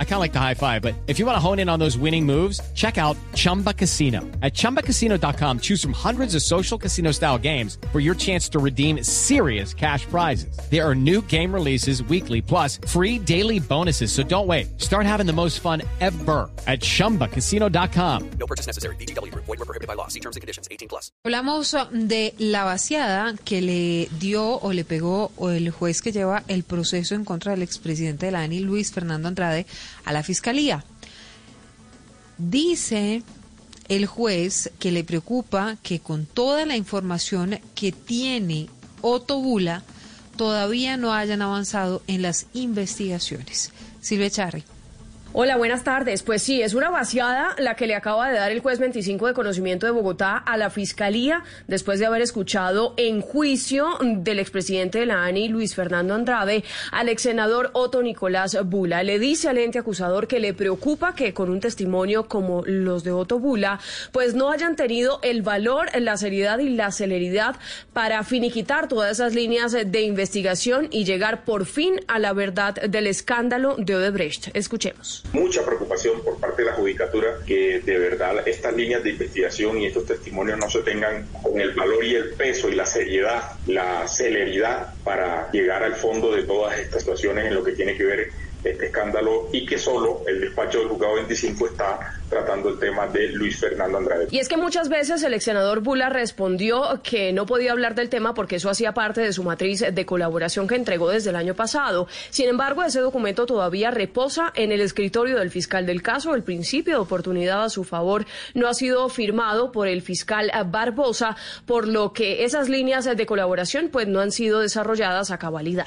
I kind of like the high five, but if you want to hone in on those winning moves, check out Chumba Casino. At ChumbaCasino.com, choose from hundreds of social casino style games for your chance to redeem serious cash prizes. There are new game releases weekly, plus free daily bonuses. So don't wait. Start having the most fun ever at ChumbaCasino.com. No purchase necessary. VGW. Void were prohibited by law. See terms and conditions. 18 plus. Hablamos de la vaciada que le dio o le pegó o el juez que lleva el proceso en contra del expresidente de la ANI, Luis Fernando Andrade, a la fiscalía. Dice el juez que le preocupa que con toda la información que tiene Otto Bula, todavía no hayan avanzado en las investigaciones. Silvia Charri. Hola, buenas tardes. Pues sí, es una vaciada la que le acaba de dar el juez 25 de conocimiento de Bogotá a la Fiscalía después de haber escuchado en juicio del expresidente de la ANI, Luis Fernando Andrade, al ex senador Otto Nicolás Bula. Le dice al ente acusador que le preocupa que con un testimonio como los de Otto Bula, pues no hayan tenido el valor, la seriedad y la celeridad para finiquitar todas esas líneas de investigación y llegar por fin a la verdad del escándalo de Odebrecht. Escuchemos mucha preocupación por parte de la judicatura que de verdad estas líneas de investigación y estos testimonios no se tengan con el valor y el peso y la seriedad, la celeridad para llegar al fondo de todas estas situaciones en lo que tiene que ver este escándalo y que solo el despacho del juzgado 25 está tratando el tema de Luis Fernando Andrade. Y es que muchas veces el ex senador Bula respondió que no podía hablar del tema porque eso hacía parte de su matriz de colaboración que entregó desde el año pasado. Sin embargo, ese documento todavía reposa en el escritorio del fiscal del caso. El principio de oportunidad a su favor no ha sido firmado por el fiscal Barbosa, por lo que esas líneas de colaboración pues no han sido desarrolladas a cabalidad.